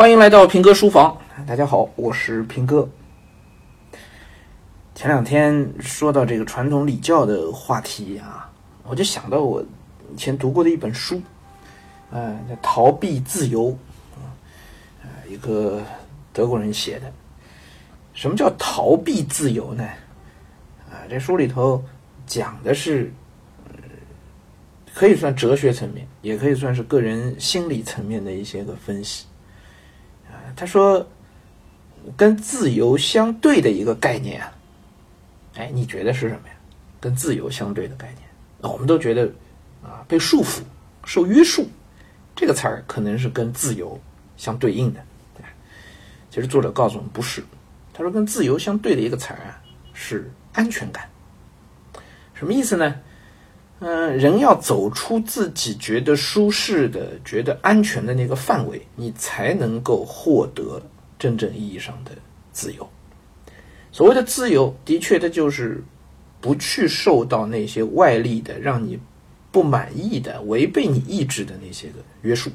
欢迎来到平哥书房，大家好，我是平哥。前两天说到这个传统礼教的话题啊，我就想到我以前读过的一本书，啊，叫《逃避自由》，啊，一个德国人写的。什么叫逃避自由呢？啊，这书里头讲的是，可以算哲学层面，也可以算是个人心理层面的一些个分析。他说，跟自由相对的一个概念啊，哎，你觉得是什么呀？跟自由相对的概念，那我们都觉得啊，被束缚、受约束，这个词儿可能是跟自由相对应的。其实作者告诉我们不是，他说跟自由相对的一个词儿啊是安全感。什么意思呢？嗯，人要走出自己觉得舒适的、觉得安全的那个范围，你才能够获得真正意义上的自由。所谓的自由，的确，它就是不去受到那些外力的让你不满意的、违背你意志的那些个约束。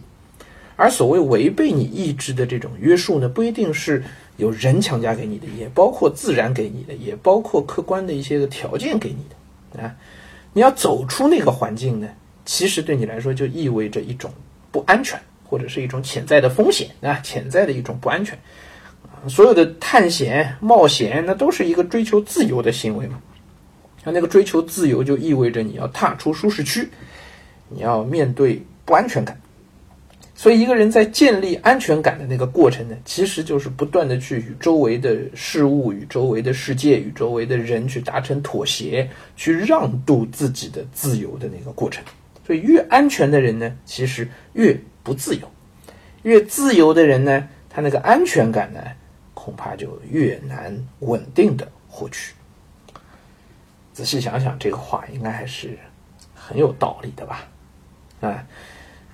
而所谓违背你意志的这种约束呢，不一定是有人强加给你的，也包括自然给你的，也包括客观的一些个条件给你的啊。你要走出那个环境呢，其实对你来说就意味着一种不安全，或者是一种潜在的风险啊，潜在的一种不安全。所有的探险、冒险，那都是一个追求自由的行为嘛。那那个追求自由，就意味着你要踏出舒适区，你要面对不安全感。所以，一个人在建立安全感的那个过程呢，其实就是不断的去与周围的事物、与周围的世界、与周围的人去达成妥协，去让渡自己的自由的那个过程。所以，越安全的人呢，其实越不自由；越自由的人呢，他那个安全感呢，恐怕就越难稳定的获取。仔细想想，这个话应该还是很有道理的吧？啊。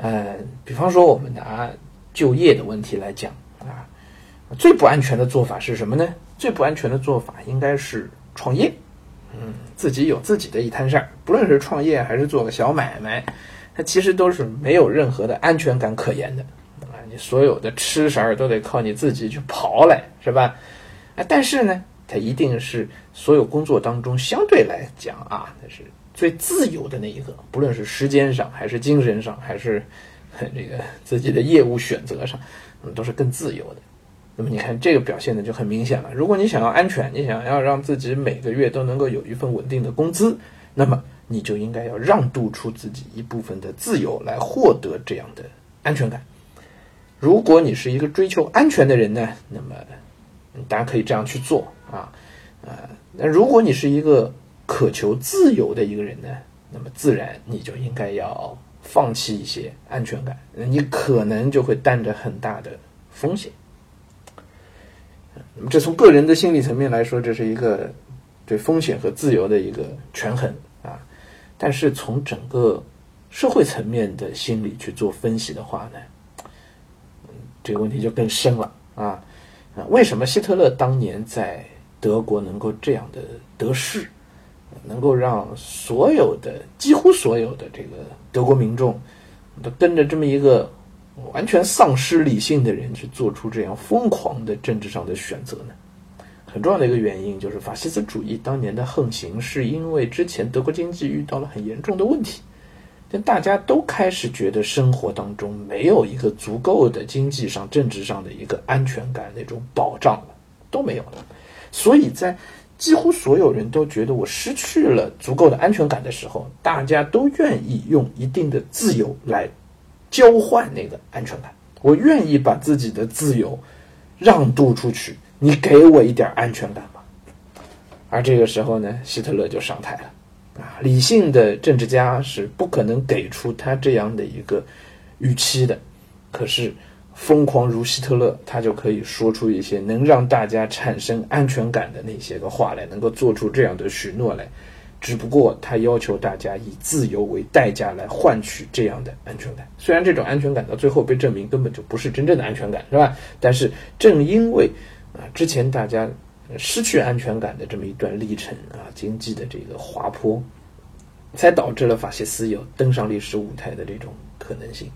呃，比方说我们拿就业的问题来讲啊，最不安全的做法是什么呢？最不安全的做法应该是创业，嗯，自己有自己的一摊事儿，不论是创业还是做个小买卖，它其实都是没有任何的安全感可言的啊！你所有的吃食儿都得靠你自己去刨来，是吧？啊，但是呢，它一定是所有工作当中相对来讲啊，那是。最自由的那一个，不论是时间上，还是精神上，还是 这个自己的业务选择上，嗯，都是更自由的。那么你看这个表现的就很明显了。如果你想要安全，你想要让自己每个月都能够有一份稳定的工资，那么你就应该要让渡出自己一部分的自由来获得这样的安全感。如果你是一个追求安全的人呢，那么大家可以这样去做啊啊。那如果你是一个渴求自由的一个人呢，那么自然你就应该要放弃一些安全感，你可能就会担着很大的风险。那么这从个人的心理层面来说，这是一个对风险和自由的一个权衡啊。但是从整个社会层面的心理去做分析的话呢，这个问题就更深了啊啊！为什么希特勒当年在德国能够这样的得势？能够让所有的、几乎所有的这个德国民众都跟着这么一个完全丧失理性的人去做出这样疯狂的政治上的选择呢？很重要的一个原因就是法西斯主义当年的横行，是因为之前德国经济遇到了很严重的问题，但大家都开始觉得生活当中没有一个足够的经济上、政治上的一个安全感那种保障了，都没有了，所以在。几乎所有人都觉得我失去了足够的安全感的时候，大家都愿意用一定的自由来交换那个安全感。我愿意把自己的自由让渡出去，你给我一点安全感吧。而这个时候呢，希特勒就上台了。啊，理性的政治家是不可能给出他这样的一个预期的。可是。疯狂如希特勒，他就可以说出一些能让大家产生安全感的那些个话来，能够做出这样的许诺来。只不过他要求大家以自由为代价来换取这样的安全感。虽然这种安全感到最后被证明根本就不是真正的安全感，是吧？但是正因为啊，之前大家失去安全感的这么一段历程啊，经济的这个滑坡，才导致了法西斯有登上历史舞台的这种可能性。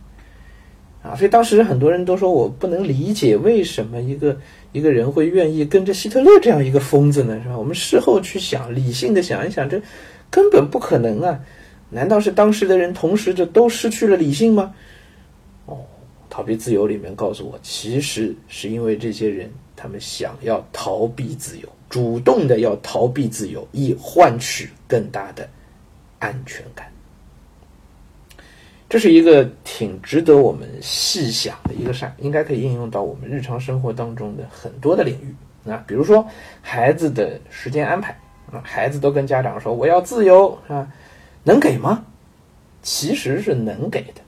啊，所以当时很多人都说我不能理解为什么一个一个人会愿意跟着希特勒这样一个疯子呢？是吧？我们事后去想，理性的想一想，这根本不可能啊！难道是当时的人同时就都失去了理性吗？哦，逃避自由里面告诉我，其实是因为这些人他们想要逃避自由，主动的要逃避自由，以换取更大的安全感。这是一个挺值得我们细想的一个事儿，应该可以应用到我们日常生活当中的很多的领域啊，比如说孩子的时间安排啊，孩子都跟家长说我要自由啊，能给吗？其实是能给的，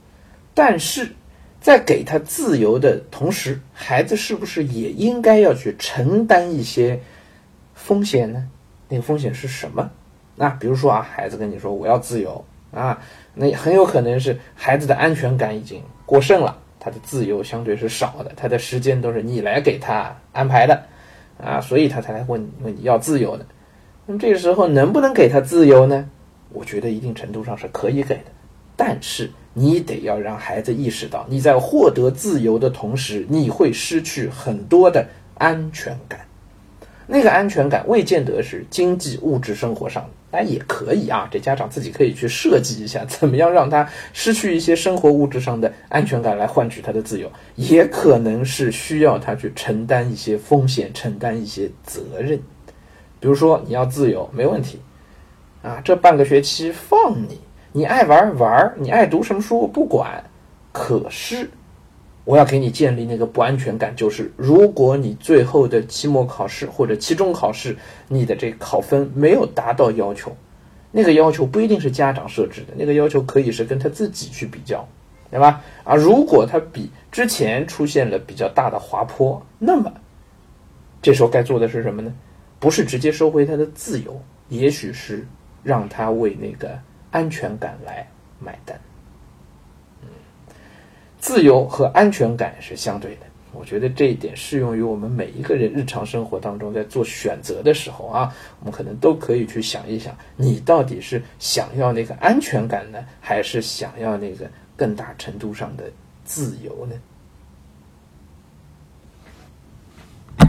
但是在给他自由的同时，孩子是不是也应该要去承担一些风险呢？那个风险是什么？那比如说啊，孩子跟你说我要自由啊。那很有可能是孩子的安全感已经过剩了，他的自由相对是少的，他的时间都是你来给他安排的，啊，所以他才来问问你要自由的。那么这个时候能不能给他自由呢？我觉得一定程度上是可以给的，但是你得要让孩子意识到，你在获得自由的同时，你会失去很多的安全感。那个安全感未见得是经济物质生活上的。那也可以啊，这家长自己可以去设计一下，怎么样让他失去一些生活物质上的安全感，来换取他的自由。也可能是需要他去承担一些风险，承担一些责任。比如说，你要自由，没问题，啊，这半个学期放你，你爱玩玩，你爱读什么书不管。可是。我要给你建立那个不安全感，就是如果你最后的期末考试或者期中考试，你的这考分没有达到要求，那个要求不一定是家长设置的，那个要求可以是跟他自己去比较，对吧？啊，如果他比之前出现了比较大的滑坡，那么这时候该做的是什么呢？不是直接收回他的自由，也许是让他为那个安全感来买单。自由和安全感是相对的，我觉得这一点适用于我们每一个人日常生活当中，在做选择的时候啊，我们可能都可以去想一想，你到底是想要那个安全感呢，还是想要那个更大程度上的自由呢？